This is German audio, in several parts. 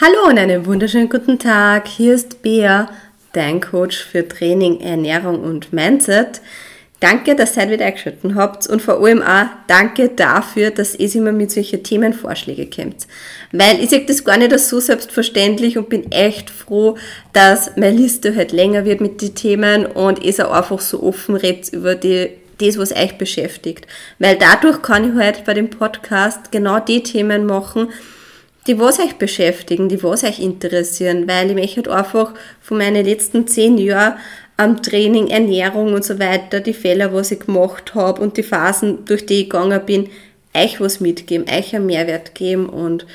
Hallo und einen wunderschönen guten Tag. Hier ist Bea, dein Coach für Training, Ernährung und Mindset. Danke, dass ihr wieder eingeschaltet habt und vor allem auch danke dafür, dass ihr immer mit solchen Themenvorschlägen kommt. Weil ich sehe das gar nicht so selbstverständlich und bin echt froh, dass meine Liste halt länger wird mit den Themen und ich auch einfach so offen redet über die das, was euch beschäftigt. Weil dadurch kann ich halt bei dem Podcast genau die Themen machen, die was euch beschäftigen, die was euch interessieren, weil ich möchte halt einfach von meinen letzten zehn Jahren am Training, Ernährung und so weiter, die Fehler, was ich gemacht habe und die Phasen, durch die ich gegangen bin, euch was mitgeben, euch einen Mehrwert geben und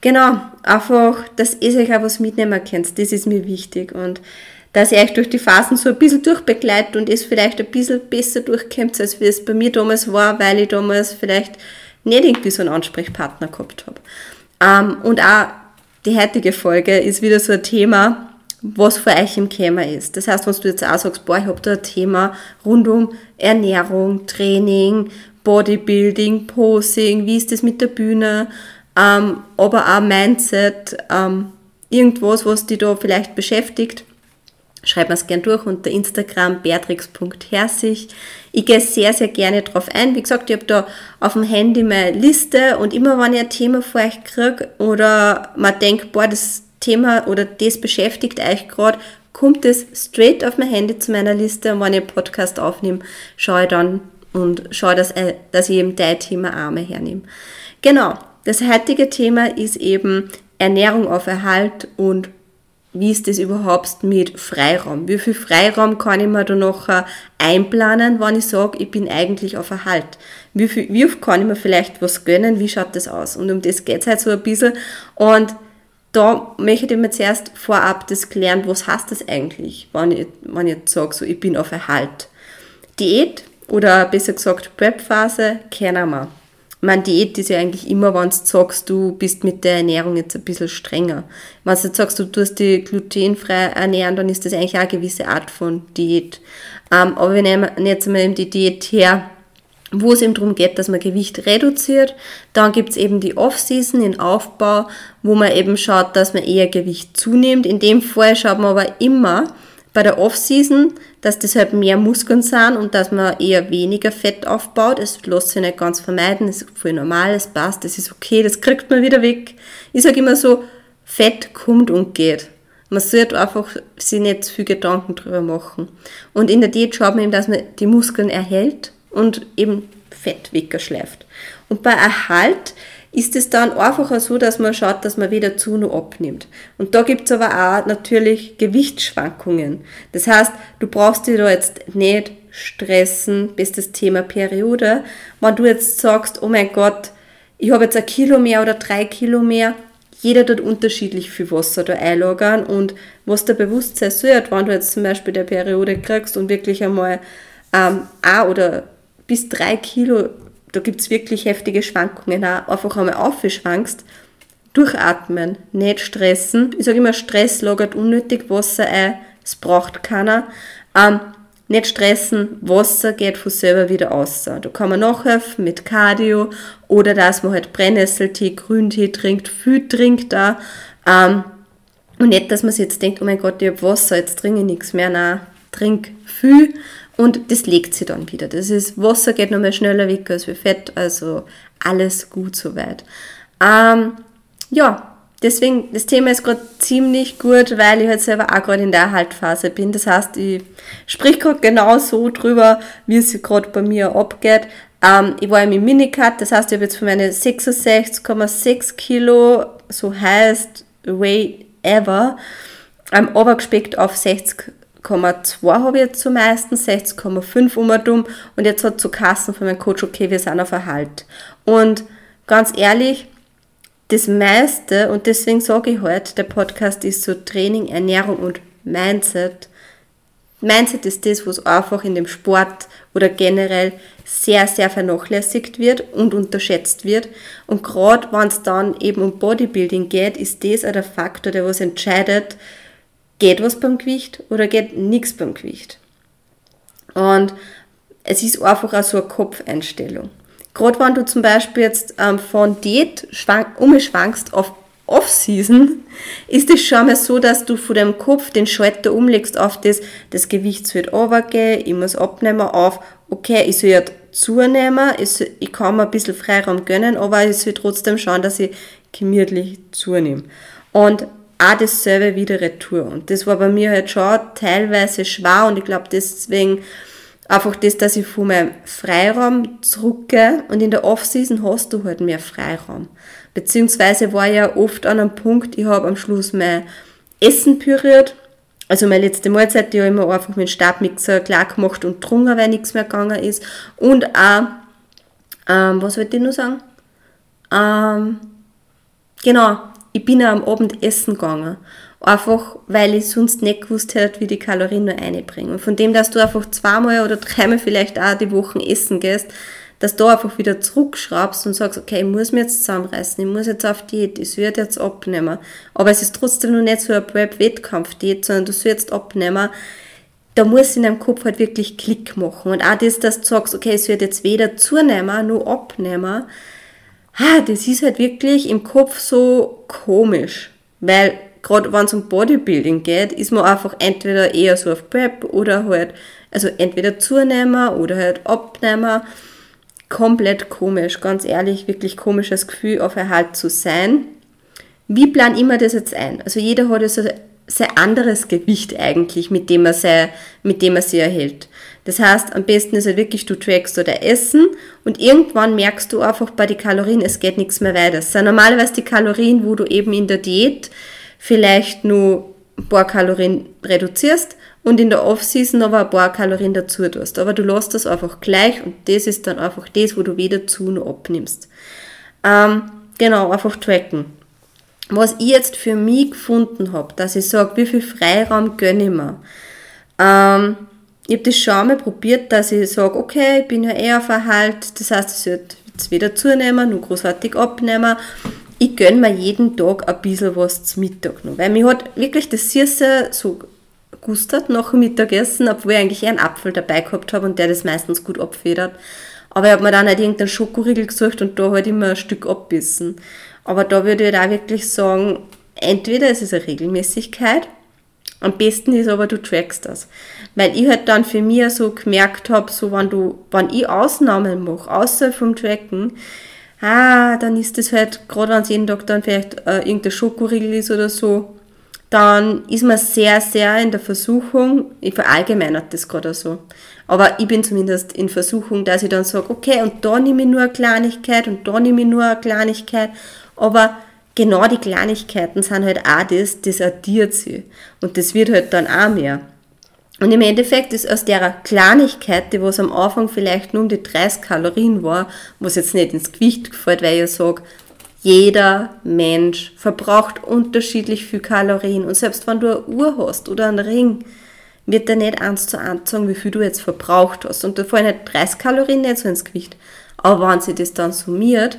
genau, einfach, dass ihr euch auch was mitnehmen könnt, das ist mir wichtig und dass ihr euch durch die Phasen so ein bisschen durchbegleitet und es vielleicht ein bisschen besser durchkommt, als wie es bei mir damals war, weil ich damals vielleicht nicht irgendwie so einen Ansprechpartner gehabt habe. Ähm, und auch die heutige Folge ist wieder so ein Thema, was für euch im Thema ist. Das heißt, wenn du jetzt auch sagst, boah, ich habe da ein Thema rund um Ernährung, Training, Bodybuilding, Posing, wie ist das mit der Bühne, ähm, aber auch Mindset, ähm, irgendwas, was dich da vielleicht beschäftigt, schreib mir es gern durch unter Instagram beatrix.herzig. Ich gehe sehr, sehr gerne drauf ein. Wie gesagt, ich habe da auf dem Handy meine Liste und immer wenn ich ein Thema vor euch kriege oder man denkt, boah, das Thema oder das beschäftigt euch gerade, kommt es straight auf mein Handy zu meiner Liste und wenn ich einen Podcast aufnehme, schaue ich dann und schaue, dass, äh, dass ich eben dein Thema Arme hernehme. Genau, das heutige Thema ist eben Ernährung auf Erhalt und wie ist das überhaupt mit Freiraum? Wie viel Freiraum kann ich mir da noch einplanen, wenn ich sage, ich bin eigentlich auf Erhalt? Wie, viel, wie oft kann ich mir vielleicht was gönnen? Wie schaut das aus? Und um das geht es halt so ein bisschen. Und da möchte ich mir zuerst vorab das klären, was heißt das eigentlich, wenn ich, wenn ich jetzt sage, so, ich bin auf Erhalt. Diät oder besser gesagt Prep-Phase kennen wir meine, Diät ist ja eigentlich immer, wenn du sagst, du bist mit der Ernährung jetzt ein bisschen strenger. Wenn du jetzt sagst, du tust dich glutenfrei ernähren, dann ist das eigentlich auch eine gewisse Art von Diät. Ähm, aber wir nehmen jetzt mal eben die Diät her, wo es eben darum geht, dass man Gewicht reduziert. Dann gibt es eben die Off-Season, den Aufbau, wo man eben schaut, dass man eher Gewicht zunimmt. In dem Fall schaut man aber immer, bei der Off-Season, dass das halt mehr Muskeln sind und dass man eher weniger Fett aufbaut. Das lässt sich nicht ganz vermeiden, das ist voll normal, das passt, das ist okay, das kriegt man wieder weg. Ich sage immer so, Fett kommt und geht. Man sollte einfach sich nicht zu viel Gedanken drüber machen. Und in der Diät schaut man eben, dass man die Muskeln erhält und eben Fett wegschleift. Und bei Erhalt ist es dann einfacher so, dass man schaut, dass man weder zu noch abnimmt. Und da gibt es aber auch natürlich Gewichtsschwankungen. Das heißt, du brauchst dich da jetzt nicht stressen, bis das Thema Periode. Wenn du jetzt sagst, oh mein Gott, ich habe jetzt ein Kilo mehr oder drei Kilo mehr, jeder tut unterschiedlich viel Wasser da einlagern und was der Bewusstsein sollte, wenn du jetzt zum Beispiel der Periode kriegst und wirklich einmal ähm, ein oder bis drei Kilo da gibt es wirklich heftige Schwankungen. Auch einfach einmal aufschwankst, durchatmen, nicht stressen. Ich sage immer, Stress lagert unnötig Wasser ein, es braucht keiner. Ähm, nicht stressen, Wasser geht von selber wieder aus. Da kann man nachhelfen mit Cardio oder dass man halt Brennnesseltee, Grüntee trinkt, viel trinkt da. Ähm, und nicht, dass man sich jetzt denkt, oh mein Gott, ich habe Wasser, jetzt trinke ich nichts mehr. Nein, trink viel und das legt sie dann wieder. Das ist, Wasser geht noch mehr schneller weg als wie Fett, also alles gut soweit. Ähm, ja, deswegen, das Thema ist gerade ziemlich gut, weil ich halt selber auch gerade in der Erhaltphase bin. Das heißt, ich sprich gerade genau so drüber, wie es gerade bei mir abgeht. Ähm, ich war im Minicut, das heißt, ich habe jetzt für meine 66,6 Kilo, so heißt Way Ever, ähm, runtergespeckt auf 60 60,2 habe ich jetzt zum meisten, 60,5 um und jetzt hat zu Kassen von meinem Coach, okay, wir sind auf Erhalt. Und ganz ehrlich, das meiste, und deswegen sage ich heute, der Podcast ist so Training, Ernährung und Mindset. Mindset ist das, was einfach in dem Sport oder generell sehr, sehr vernachlässigt wird und unterschätzt wird. Und gerade wenn es dann eben um Bodybuilding geht, ist das auch der Faktor, der was entscheidet, geht was beim Gewicht oder geht nichts beim Gewicht. Und es ist einfach auch so eine Kopfeinstellung. Gerade wenn du zum Beispiel jetzt ähm, von Diät schwank, umschwankst auf Off-Season ist es schon mal so, dass du von deinem Kopf den Schalter umlegst auf das, das Gewicht soll runtergehen, ich muss abnehmen auf, okay, ich soll jetzt zunehmen, ich, soll, ich kann mir ein bisschen Freiraum gönnen, aber ich soll trotzdem schauen, dass ich gemütlich zunehme. Und auch dasselbe wieder retour. Und das war bei mir halt schon teilweise schwer und ich glaube deswegen einfach das, dass ich von meinem Freiraum zurückgehe und in der Off-Season hast du halt mehr Freiraum. Beziehungsweise war ja oft an einem Punkt, ich habe am Schluss mein Essen püriert, also meine letzte Mahlzeit, die habe ich immer einfach mit dem Stabmixer klar gemacht und getrunken, weil nichts mehr gegangen ist. Und auch, ähm, was wollte ich noch sagen? Ähm, genau, ich bin auch am Abend essen gegangen. Einfach, weil ich sonst nicht gewusst hätte, wie die Kalorien nur einbringen. Und von dem, dass du einfach zweimal oder dreimal vielleicht auch die Wochen essen gehst, dass du einfach wieder zurückschraubst und sagst, okay, ich muss mich jetzt zusammenreißen, ich muss jetzt auf Diät, ich werde jetzt abnehmen. Aber es ist trotzdem noch nicht so eine Prep-Wettkampf-Diät, sondern du sollst abnehmen. Da muss in deinem Kopf halt wirklich Klick machen. Und auch das, dass du sagst, okay, es wird jetzt weder zunehmen, noch abnehmen, ah, das ist halt wirklich im Kopf so komisch. Weil gerade wenn es um Bodybuilding geht, ist man einfach entweder eher so auf Prep oder halt, also entweder zunehmen oder halt abnehmen. Komplett komisch, ganz ehrlich, wirklich komisches Gefühl, auf Erhalt zu sein. Wie plan immer das jetzt ein? Also jeder hat ja so sein anderes Gewicht eigentlich, mit dem er, mit dem er sie erhält. Das heißt, am besten ist halt wirklich, du trackst oder Essen und irgendwann merkst du einfach bei den Kalorien, es geht nichts mehr weiter. Das sind normalerweise die Kalorien, wo du eben in der Diät vielleicht nur ein paar Kalorien reduzierst und in der Off-Season aber ein paar Kalorien dazu tust. Aber du lässt das einfach gleich und das ist dann einfach das, wo du weder zu noch abnimmst. Ähm, genau, einfach tracken. Was ich jetzt für mich gefunden habe, dass ich sage, wie viel Freiraum gönne ich mir. Ähm, ich habe das schon einmal probiert, dass ich sage, okay, ich bin ja eher auf Erhalt, das heißt, ich sollte jetzt wieder zunehmen, nur großartig abnehmen. Ich gönne mir jeden Tag ein bisschen was zum Mittag noch, weil mir hat wirklich das Süße so gustert nach dem Mittagessen, obwohl ich eigentlich einen Apfel dabei gehabt habe und der das meistens gut abfedert. Aber ich habe mir dann halt irgendeinen Schokoriegel gesucht und da halt immer ein Stück abbissen. Aber da würde ich da halt wirklich sagen, entweder es ist eine Regelmäßigkeit am besten ist aber, du trackst das. Weil ich halt dann für mich so gemerkt habe, so wenn du, wenn ich Ausnahmen mache, außer vom Tracken, ah, dann ist das halt, gerade wenn es jeden Tag dann vielleicht äh, irgendein Schokoriegel ist oder so, dann ist man sehr, sehr in der Versuchung, ich verallgemeinert das gerade so, aber ich bin zumindest in Versuchung, dass ich dann sage, okay, und da nehme ich nur eine Kleinigkeit und da nehme ich nur eine Kleinigkeit, aber genau die Kleinigkeiten sind halt auch das, das addiert sie. Und das wird halt dann auch mehr. Und im Endeffekt ist aus der Kleinigkeit, die was am Anfang vielleicht nur um die 30 Kalorien war, was jetzt nicht ins Gewicht gefällt, weil ich sage, jeder Mensch verbraucht unterschiedlich viel Kalorien. Und selbst wenn du eine Uhr hast oder einen Ring, wird der nicht eins zu eins sagen, wie viel du jetzt verbraucht hast. Und da fallen halt 30 Kalorien nicht so ins Gewicht. Aber wenn sie das dann summiert,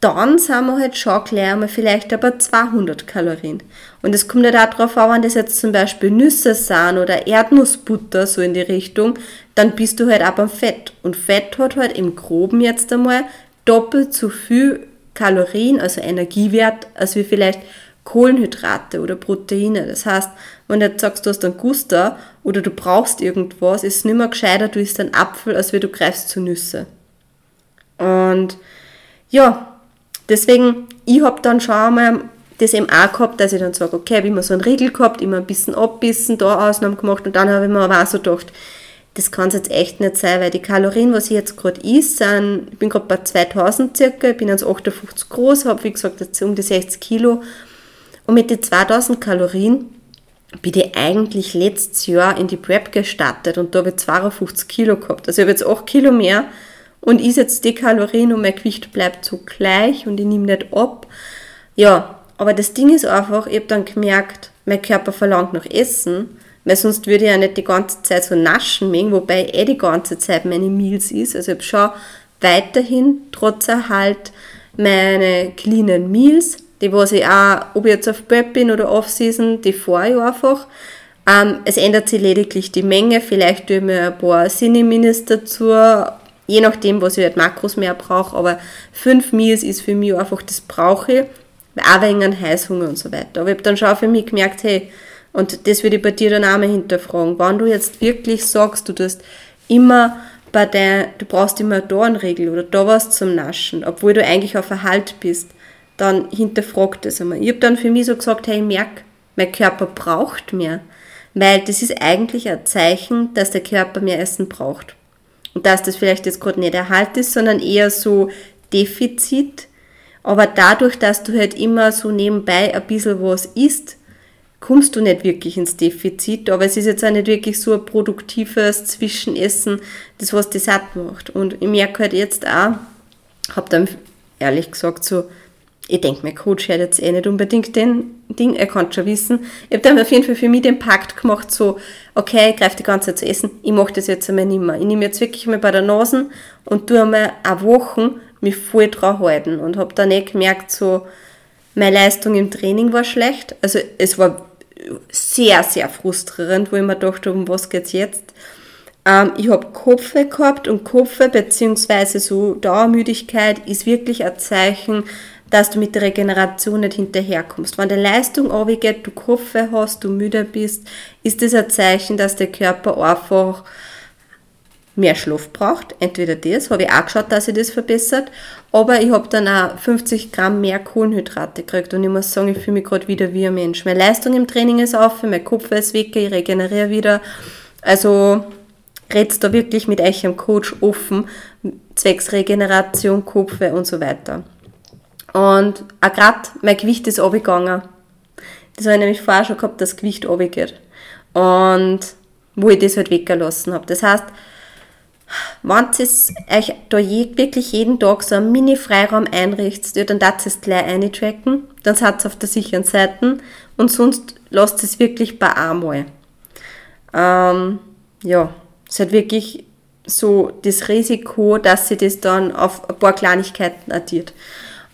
dann sind wir halt schon gleich einmal vielleicht aber 200 Kalorien. Und es kommt ja halt darauf an, wenn das jetzt zum Beispiel Nüsse sind oder Erdnussbutter, so in die Richtung, dann bist du halt auch beim Fett. Und Fett hat halt im Groben jetzt einmal doppelt so viel Kalorien, also Energiewert, als wie vielleicht Kohlenhydrate oder Proteine. Das heißt, wenn du jetzt sagst, du hast einen Guster oder du brauchst irgendwas, ist es nicht mehr gescheiter, du isst einen Apfel, als wie du greifst zu Nüsse. Und ja, Deswegen, ich habe dann schon einmal das eben auch gehabt, dass ich dann sage, okay, habe immer so einen Riegel gehabt, immer ein bisschen abbissen, da Ausnahmen gemacht und dann habe ich mir aber auch so gedacht, das kann es jetzt echt nicht sein, weil die Kalorien, was ich jetzt gerade isst, sind, ich bin gerade bei 2000 circa, ich bin jetzt 58 groß, habe wie gesagt jetzt um die 60 Kilo und mit den 2000 Kalorien bin ich eigentlich letztes Jahr in die Prep gestartet und da habe ich 52 Kilo gehabt. Also ich habe jetzt 8 Kilo mehr und jetzt die Kalorien und mein Gewicht bleibt so gleich und ich nehme nicht ab. Ja, aber das Ding ist einfach, ich habe dann gemerkt, mein Körper verlangt nach Essen, weil sonst würde ich ja nicht die ganze Zeit so naschen mögen, wobei eh die ganze Zeit meine Meals ist. Also ich habe schon weiterhin, trotz Erhalt, meine cleanen Meals, die was ich auch, ob ich jetzt auf Prep bin oder Off-Season, die fahre ich einfach. Ähm, es ändert sich lediglich die Menge, vielleicht tue ich mir ein paar Cineminis dazu je nachdem, was ich halt Makros mehr brauche, aber fünf Meals ist für mich einfach, das brauche ich. auch wegen Heißhunger und so weiter. Aber ich habe dann schon für mich gemerkt, hey, und das würde ich bei dir dann auch mal hinterfragen, wenn du jetzt wirklich sagst, du tust immer bei der, du brauchst immer da eine Regel oder da was zum Naschen, obwohl du eigentlich auf Erhalt bist, dann hinterfrag das einmal. Ich habe dann für mich so gesagt, hey, ich merke, mein Körper braucht mehr, weil das ist eigentlich ein Zeichen, dass der Körper mehr Essen braucht. Dass das vielleicht jetzt gerade nicht Erhalt ist, sondern eher so Defizit. Aber dadurch, dass du halt immer so nebenbei ein bisschen was isst, kommst du nicht wirklich ins Defizit, aber es ist jetzt auch nicht wirklich so ein produktives Zwischenessen, das was dich satt macht. Und ich merke halt jetzt auch, habe dann ehrlich gesagt so, ich denke, mein Coach hört jetzt eh nicht unbedingt den Ding, er kann schon wissen. Ich habe dann auf jeden Fall für mich den Pakt gemacht, so, okay, ich greife die ganze Zeit zu essen, ich mache das jetzt einmal nicht mehr. Ich nehme jetzt wirklich mal bei der Nase und tue einmal eine Woche mich voll dran halten und habe dann eh gemerkt, so, meine Leistung im Training war schlecht. Also es war sehr, sehr frustrierend, wo ich mir dachte, um was geht's jetzt? Ähm, ich habe Kopfe gehabt und Kopfe bzw. so Dauermüdigkeit ist wirklich ein Zeichen, dass du mit der Regeneration nicht hinterherkommst. Wenn die Leistung runtergeht, du Kopfe hast, du müde bist, ist das ein Zeichen, dass der Körper einfach mehr Schlaf braucht. Entweder das, habe ich auch geschaut, dass sich das verbessert, aber ich habe dann auch 50 Gramm mehr Kohlenhydrate gekriegt und ich muss sagen, ich fühle mich gerade wieder wie ein Mensch. Meine Leistung im Training ist auf, mein Kopf ist weg, ich regeneriere wieder. Also redst da wirklich mit euch am Coach offen, zwecks Regeneration, Kopfe und so weiter. Und auch gerade mein Gewicht ist runtergegangen. Das habe ich nämlich vorher schon gehabt, dass das Gewicht runtergeht. Und wo ich das halt weggelassen habe. Das heißt, wenn ihr euch da je, wirklich jeden Tag so einen Mini-Freiraum einrichtet, ja, dann darf es gleich eintracken, dann seid ihr auf der sicheren Seite und sonst lasst es wirklich bei einmal. Ähm, ja, es hat wirklich so das Risiko, dass sie das dann auf ein paar Kleinigkeiten addiert.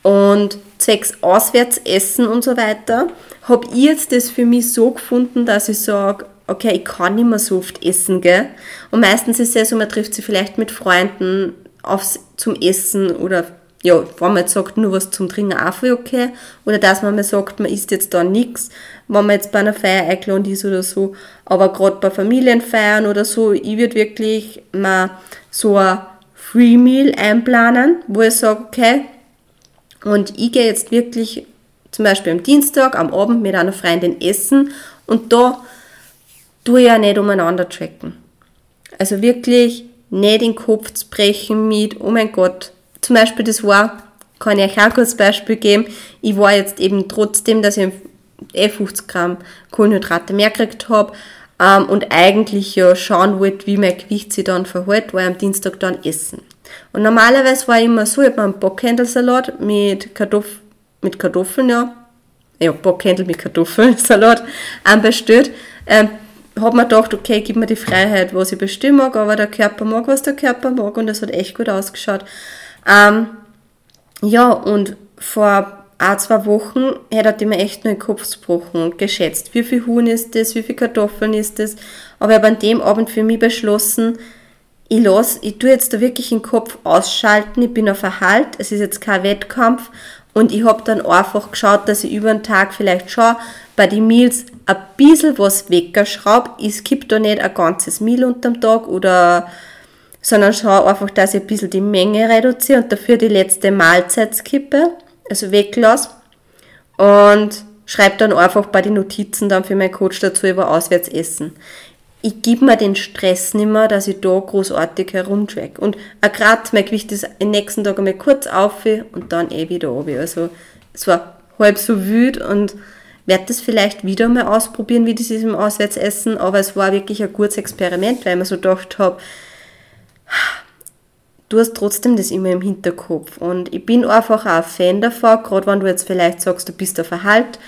Und zwecks Auswärtsessen und so weiter, habe ich jetzt das für mich so gefunden, dass ich sage, okay, ich kann nicht mehr so oft essen, gell? Und meistens ist es ja so, man trifft sich vielleicht mit Freunden aufs, zum Essen oder ja, wenn man jetzt sagt, nur was zum Trinken auch voll okay. Oder dass man mal sagt, man isst jetzt da nichts, wenn man jetzt bei einer Feier eingeladen ist oder so. Aber gerade bei Familienfeiern oder so, ich würde wirklich mal so ein Free Meal einplanen, wo ich sage, okay, und ich gehe jetzt wirklich zum Beispiel am Dienstag am Abend mit einer Freundin essen und da tue ich ja nicht umeinander tracken. Also wirklich nicht den Kopf zu brechen mit, oh mein Gott, zum Beispiel das war, kann ich euch auch kurz Beispiel geben, ich war jetzt eben trotzdem, dass ich eh 50 Gramm Kohlenhydrate mehr gekriegt habe ähm, und eigentlich ja schauen wollte, wie mein Gewicht sich dann verhält, war ich am Dienstag dann essen. Und normalerweise war ich immer so, ich habe einen Bockhändelsalat mit, Kartoff mit Kartoffeln, ja, ja, Bockhändel mit Kartoffelsalat bestellt. Ähm, habe mir gedacht, okay, gib mir die Freiheit, was ich bestimmen mag, aber der Körper mag, was der Körper mag und das hat echt gut ausgeschaut. Ähm, ja, und vor ein, zwei Wochen hat er mir echt nur den Kopf gebrochen und geschätzt, wie viel Huhn ist das, wie viel Kartoffeln ist das. Aber ich habe an dem Abend für mich beschlossen, ich lasse, ich tue jetzt da wirklich den Kopf ausschalten, ich bin auf Erhalt, es ist jetzt kein Wettkampf und ich habe dann einfach geschaut, dass ich über den Tag vielleicht schon bei den Meals ein bisschen was wegschraube. Ich skippe da nicht ein ganzes Meal unterm Tag oder sondern schaue einfach, dass ich ein bisschen die Menge reduziere und dafür die letzte Mahlzeit skippe, also weglasse. Und schreibe dann einfach bei den Notizen dann für meinen Coach dazu über Auswärtsessen ich gebe mir den Stress nicht mehr, dass ich da großartig herumtrack. Und gerade mein Gewicht ist am nächsten Tag einmal kurz auf und dann eh wieder runter. Also es war halb so wüt und werde das vielleicht wieder mal ausprobieren, wie das ist im Auswärtsessen, aber es war wirklich ein gutes Experiment, weil ich mir so gedacht habe, du hast trotzdem das immer im Hinterkopf und ich bin einfach auch ein Fan davon, gerade wenn du jetzt vielleicht sagst, du bist auf Erhalt,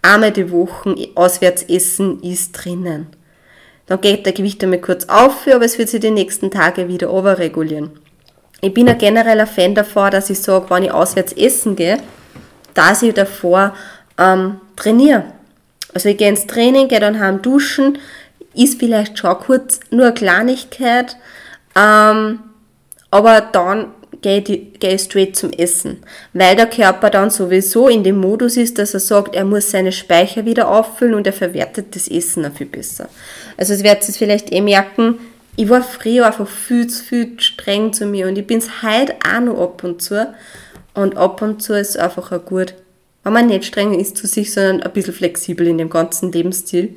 einmal die Woche Auswärtsessen ist drinnen. Dann geht der Gewicht einmal kurz auf, aber es wird sich die nächsten Tage wieder overregulieren. Ich bin ein genereller Fan davon, dass ich sage, wenn ich auswärts essen gehe, dass ich davor ähm, trainiere. Also ich gehe ins Training, gehe dann heim duschen, ist vielleicht schon kurz nur eine Kleinigkeit, ähm, aber dann gehe geh straight zum Essen, weil der Körper dann sowieso in dem Modus ist, dass er sagt, er muss seine Speicher wieder auffüllen und er verwertet das Essen auch viel besser. Also es werdet ihr vielleicht eh merken, ich war früher einfach viel zu viel streng zu mir und ich bin es heute auch noch ab und zu. Und ab und zu ist es einfach auch gut, wenn man nicht streng ist zu sich, sondern ein bisschen flexibel in dem ganzen Lebensstil.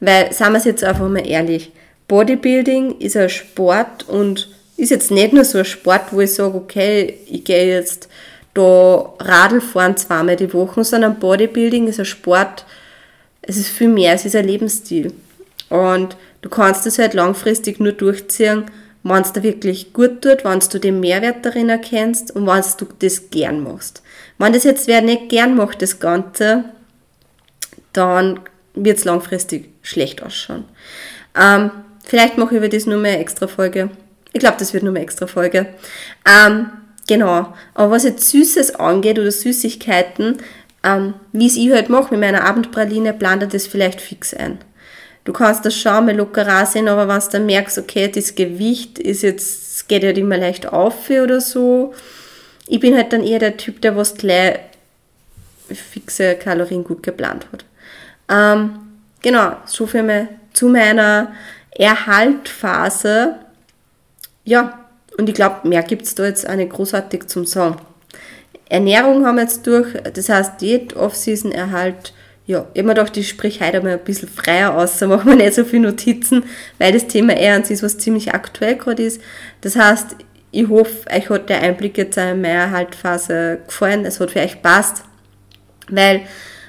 Weil, sagen wir es jetzt einfach mal ehrlich, Bodybuilding ist ein Sport und ist jetzt nicht nur so ein Sport, wo ich sage, okay, ich gehe jetzt da Radl fahren zweimal die Woche, sondern Bodybuilding ist ein Sport, es ist viel mehr, es ist ein Lebensstil. Und du kannst es halt langfristig nur durchziehen, wenn es dir wirklich gut tut, wenn du den Mehrwert darin erkennst und wenn du das gern machst. Wenn das jetzt wer nicht gern macht, das Ganze, dann wird es langfristig schlecht ausschauen. Ähm, vielleicht mache ich über das nur mehr extra Folge. Ich glaube, das wird nur mehr extra Folge. Ähm, genau. Aber was jetzt Süßes angeht oder Süßigkeiten, ähm, wie es ich halt mache mit meiner Abendpraline, plant das vielleicht fix ein. Du kannst das schon mal locker sehen, aber wenn du dann merkst, okay, das Gewicht ist jetzt, geht halt immer leicht auf oder so. Ich bin halt dann eher der Typ, der was gleich fixe Kalorien gut geplant hat. Ähm, genau, so viel mal zu meiner Erhaltphase. Ja, und ich glaube, mehr gibt es da jetzt auch nicht großartig zum Sagen. Ernährung haben wir jetzt durch, das heißt, jede Off-Season-Erhalt, ja, ich mir gedacht, ich spreche heute mal ein bisschen freier aus, da machen wir nicht so viele Notizen, weil das Thema eher an sich was ziemlich aktuell gerade ist. Das heißt, ich hoffe, euch hat der Einblick jetzt in meine Erhaltphase gefallen, es hat für euch passt, weil,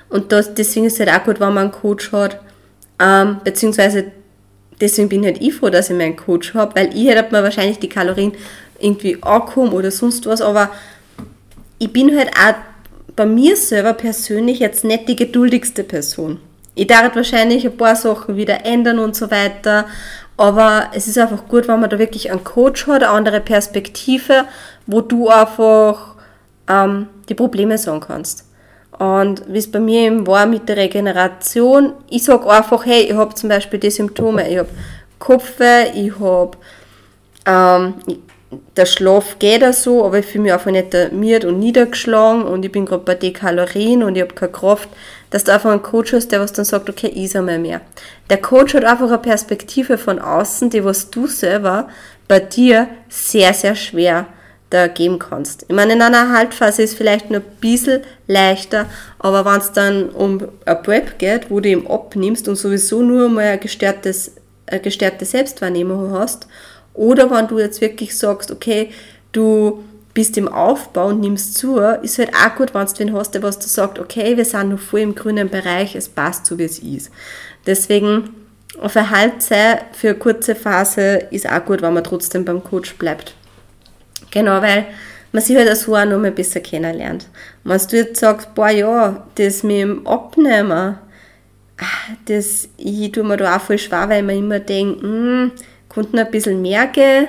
und das, deswegen ist es halt auch gut, wenn man einen Coach hat, ähm, beziehungsweise deswegen bin halt ich froh, dass ich meinen Coach habe, weil ich hätte mir wahrscheinlich die Kalorien irgendwie angekommen oder sonst was, aber ich bin halt auch bei mir selber persönlich jetzt nicht die geduldigste Person. Ich darf wahrscheinlich ein paar Sachen wieder ändern und so weiter, aber es ist einfach gut, wenn man da wirklich einen Coach hat, eine andere Perspektive, wo du einfach ähm, die Probleme sagen kannst. Und wie es bei mir eben war mit der Regeneration, ich sage einfach, hey, ich habe zum Beispiel die Symptome, ich habe Kopfweh, ich habe, ähm, der Schlaf geht auch so, aber ich fühle mich einfach nicht ermiert und niedergeschlagen und ich bin gerade bei den Kalorien und ich habe keine Kraft, dass du einfach einen Coach hast, der was dann sagt, okay, ich einmal mehr. Der Coach hat einfach eine Perspektive von außen, die was du selber bei dir sehr, sehr schwer da geben kannst. Ich meine, in einer Haltphase ist es vielleicht nur ein bisschen leichter, aber wenn es dann um ein Prep geht, wo du ihm abnimmst und sowieso nur mal ein gestörtes, eine gestörte Selbstwahrnehmung hast, oder wenn du jetzt wirklich sagst, okay, du bist im Aufbau und nimmst zu, ist halt auch gut, wenn du wen hast, der was du sagst, okay, wir sind noch voll im grünen Bereich, es passt so, wie es ist. Deswegen, auf Erhaltszeit für eine kurze Phase ist auch gut, wenn man trotzdem beim Coach bleibt. Genau, weil man sich halt so auch noch mal besser kennenlernt. Wenn du jetzt sagst, boah, ja, das mit dem Abnehmen, ah, das, ich tue mir da auch voll schwer, weil man immer denkt, hm, könnte ein bisschen mehr gehen,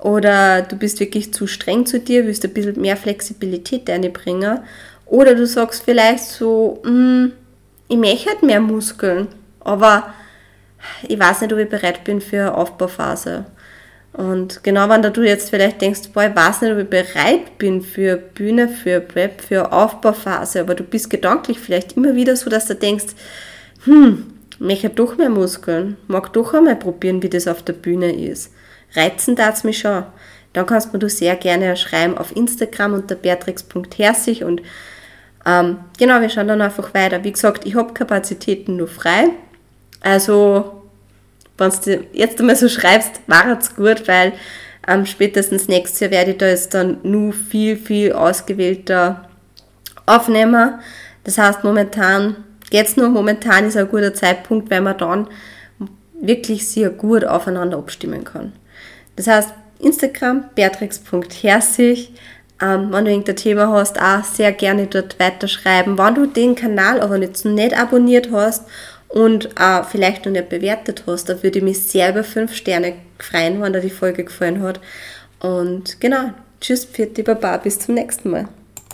oder du bist wirklich zu streng zu dir, willst ein bisschen mehr Flexibilität reinbringen, oder du sagst vielleicht so, hm, ich möchte halt mehr Muskeln, aber ich weiß nicht, ob ich bereit bin für eine Aufbauphase. Und genau wenn du jetzt vielleicht denkst, boah, ich weiß nicht, ob ich bereit bin für Bühne, für Prep, für Aufbauphase, aber du bist gedanklich vielleicht immer wieder so, dass du denkst, hm, möchte doch mehr Muskeln, mag doch einmal probieren, wie das auf der Bühne ist. Reizen es mich schon. Dann kannst du mir sehr gerne schreiben auf Instagram unter beatrix.herzig und ähm, genau, wir schauen dann einfach weiter. Wie gesagt, ich habe Kapazitäten nur frei. Also wenn du jetzt einmal so schreibst, war es gut, weil ähm, spätestens nächstes Jahr werde ich da jetzt dann nur viel, viel ausgewählter aufnehmen. Das heißt, momentan es nur, momentan ist ein guter Zeitpunkt, weil man dann wirklich sehr gut aufeinander abstimmen kann. Das heißt, Instagram, beatrix.herzig, ähm, wenn du irgendein Thema hast, auch sehr gerne dort weiterschreiben. Wenn du den Kanal aber jetzt nicht abonniert hast und äh, vielleicht noch nicht bewertet hast, da würde ich mich sehr über 5 Sterne freuen, wenn dir die Folge gefallen hat. Und genau, tschüss, Pfiat, Baba, bis zum nächsten Mal.